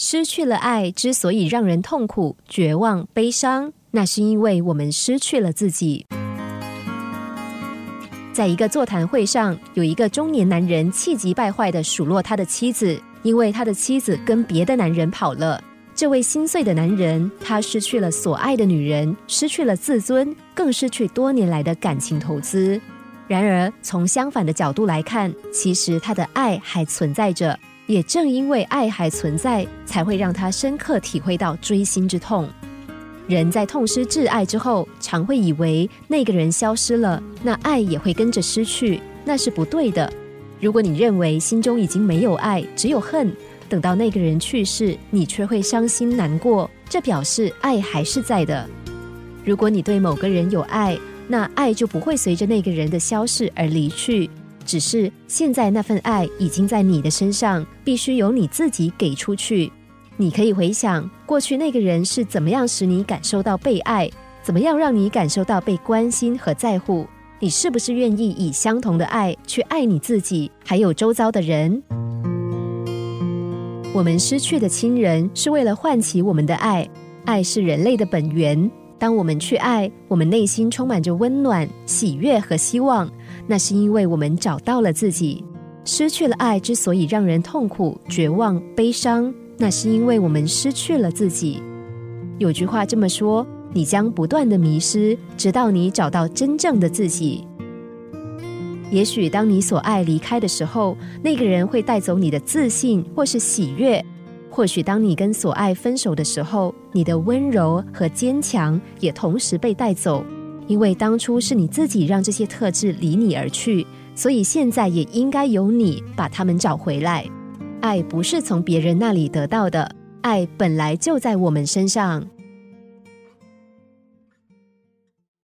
失去了爱，之所以让人痛苦、绝望、悲伤，那是因为我们失去了自己。在一个座谈会上，有一个中年男人气急败坏的数落他的妻子，因为他的妻子跟别的男人跑了。这位心碎的男人，他失去了所爱的女人，失去了自尊，更失去多年来的感情投资。然而，从相反的角度来看，其实他的爱还存在着。也正因为爱还存在，才会让他深刻体会到锥心之痛。人在痛失挚爱之后，常会以为那个人消失了，那爱也会跟着失去，那是不对的。如果你认为心中已经没有爱，只有恨，等到那个人去世，你却会伤心难过，这表示爱还是在的。如果你对某个人有爱，那爱就不会随着那个人的消逝而离去。只是现在那份爱已经在你的身上，必须由你自己给出去。你可以回想过去那个人是怎么样使你感受到被爱，怎么样让你感受到被关心和在乎。你是不是愿意以相同的爱去爱你自己，还有周遭的人？我们失去的亲人是为了唤起我们的爱，爱是人类的本源。当我们去爱，我们内心充满着温暖、喜悦和希望。那是因为我们找到了自己，失去了爱之所以让人痛苦、绝望、悲伤，那是因为我们失去了自己。有句话这么说：你将不断的迷失，直到你找到真正的自己。也许当你所爱离开的时候，那个人会带走你的自信或是喜悦；或许当你跟所爱分手的时候，你的温柔和坚强也同时被带走。因为当初是你自己让这些特质离你而去，所以现在也应该由你把它们找回来。爱不是从别人那里得到的，爱本来就在我们身上。